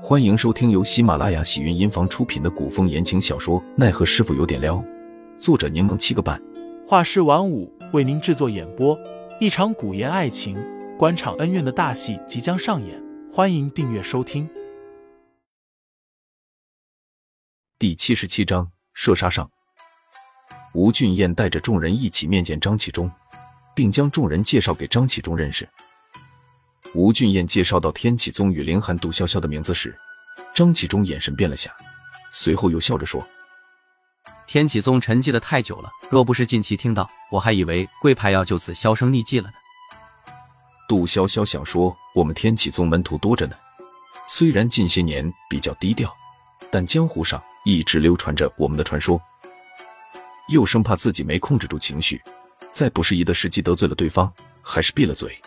欢迎收听由喜马拉雅喜云音房出品的古风言情小说《奈何师傅有点撩》，作者柠檬七个半，画师晚舞为您制作演播。一场古言爱情、官场恩怨的大戏即将上演，欢迎订阅收听。第七十七章射杀上，吴俊彦带着众人一起面见张启忠，并将众人介绍给张启忠认识。吴俊彦介绍到天启宗与凌寒、杜潇潇的名字时，张启忠眼神变了下，随后又笑着说：“天启宗沉寂的太久了，若不是近期听到，我还以为贵派要就此销声匿迹了呢。”杜潇潇想说：“我们天启宗门徒多着呢，虽然近些年比较低调，但江湖上一直流传着我们的传说。”又生怕自己没控制住情绪，在不适宜的时机得罪了对方，还是闭了嘴。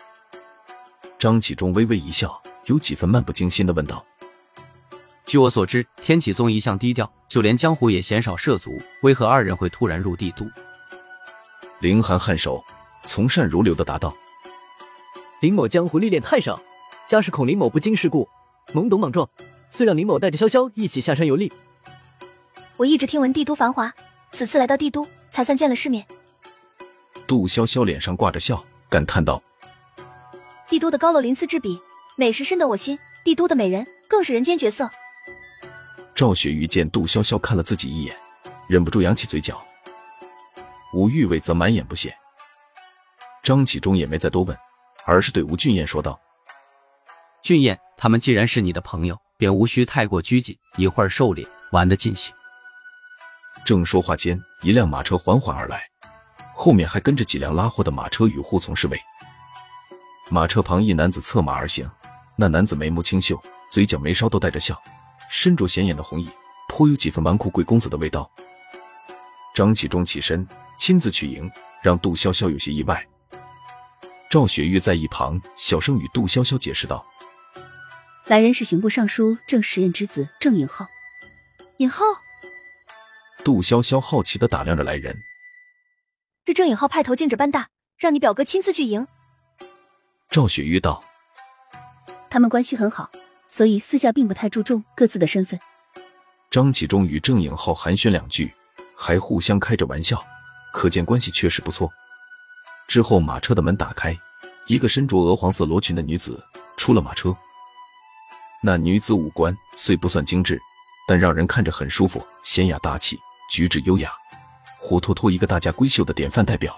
张启忠微微一笑，有几分漫不经心的问道：“据我所知，天启宗一向低调，就连江湖也鲜少涉足，为何二人会突然入帝都？”凌寒颔首，从善如流的答道：“林某江湖历练太少，家世恐林某不经世故，懵懂莽撞，遂让林某带着潇潇一起下山游历。我一直听闻帝都繁华，此次来到帝都，才算见了世面。”杜潇潇脸上挂着笑，感叹道。帝都的高楼鳞次栉比，美食深得我心。帝都的美人更是人间绝色。赵雪玉见杜潇潇看了自己一眼，忍不住扬起嘴角。吴玉伟则满眼不屑。张启忠也没再多问，而是对吴俊彦说道：“俊彦，他们既然是你的朋友，便无需太过拘谨，一会儿狩猎，玩得尽兴。”正说话间，一辆马车缓缓而来，后面还跟着几辆拉货的马车与护从侍卫。马车旁，一男子策马而行。那男子眉目清秀，嘴角眉梢都带着笑，身着显眼的红衣，颇有几分纨绔贵公子的味道。张启忠起身亲自去迎，让杜潇潇有些意外。赵雪玉在一旁小声与杜潇潇解释道：“来人是刑部尚书郑时任之子郑颖浩。”尹浩。杜潇潇好奇的打量着来人，这郑颖浩派头竟这般大，让你表哥亲自去迎。赵雪玉道：“他们关系很好，所以私下并不太注重各自的身份。”张启忠与郑颖浩寒暄两句，还互相开着玩笑，可见关系确实不错。之后，马车的门打开，一个身着鹅黄色罗裙的女子出了马车。那女子五官虽不算精致，但让人看着很舒服，娴雅大气，举止优雅，活脱脱一个大家闺秀的典范代表。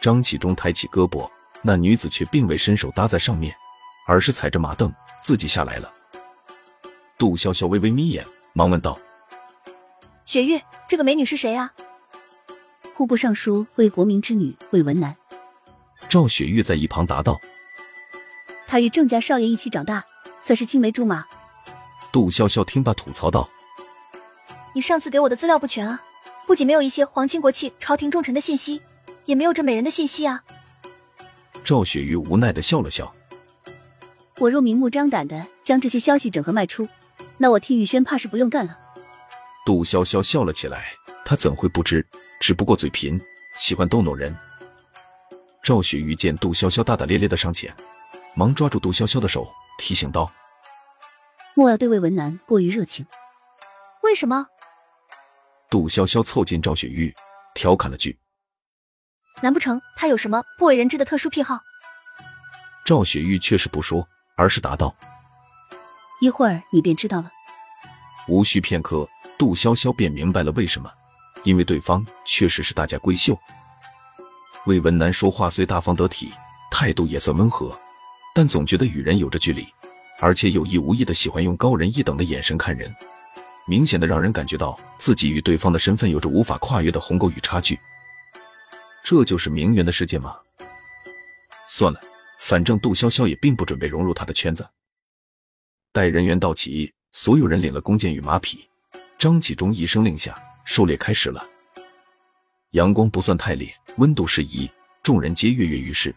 张启忠抬起胳膊。那女子却并未伸手搭在上面，而是踩着马凳自己下来了。杜潇潇微微眯眼，忙问道：“雪玉，这个美女是谁啊？”户部尚书魏国明之女魏文南。赵雪玉在一旁答道：“她与郑家少爷一起长大，算是青梅竹马。”杜潇潇听罢吐槽道：“你上次给我的资料不全啊，不仅没有一些皇亲国戚、朝廷重臣的信息，也没有这美人的信息啊。”赵雪玉无奈的笑了笑。我若明目张胆的将这些消息整合卖出，那我替玉轩怕是不用干了。杜潇潇笑了起来，他怎会不知？只不过嘴贫，喜欢逗弄人。赵雪玉见杜潇潇大大咧咧的上前，忙抓住杜潇潇的手，提醒道：“莫要对魏文南过于热情。”为什么？杜潇潇凑近赵雪玉，调侃了句。难不成他有什么不为人知的特殊癖好？赵雪玉却是不说，而是答道：“一会儿你便知道了。”无需片刻，杜潇潇便明白了为什么，因为对方确实是大家闺秀。魏文南说话虽大方得体，态度也算温和，但总觉得与人有着距离，而且有意无意的喜欢用高人一等的眼神看人，明显的让人感觉到自己与对方的身份有着无法跨越的鸿沟与差距。这就是名媛的世界吗？算了，反正杜潇潇也并不准备融入他的圈子。待人员到齐，所有人领了弓箭与马匹，张启忠一声令下，狩猎开始了。阳光不算太烈，温度适宜，众人皆跃跃欲试。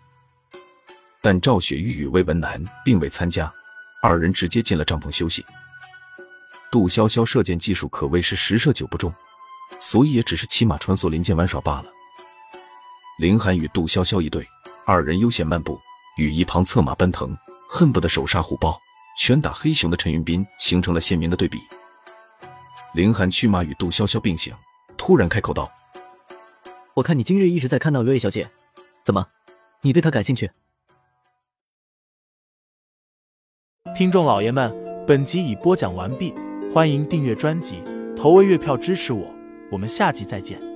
但赵雪玉与魏文南并未参加，二人直接进了帐篷休息。杜潇潇射箭技术可谓是十射九不中，所以也只是骑马穿梭林间玩耍罢了。凌寒与杜潇潇一对，二人悠闲漫步，与一旁策马奔腾，恨不得手杀虎豹，拳打黑熊的陈云斌形成了鲜明的对比。林寒驱马与杜潇潇并行，突然开口道：“我看你今日一直在看到薇薇小姐，怎么，你对她感兴趣？”听众老爷们，本集已播讲完毕，欢迎订阅专辑，投喂月票支持我，我们下集再见。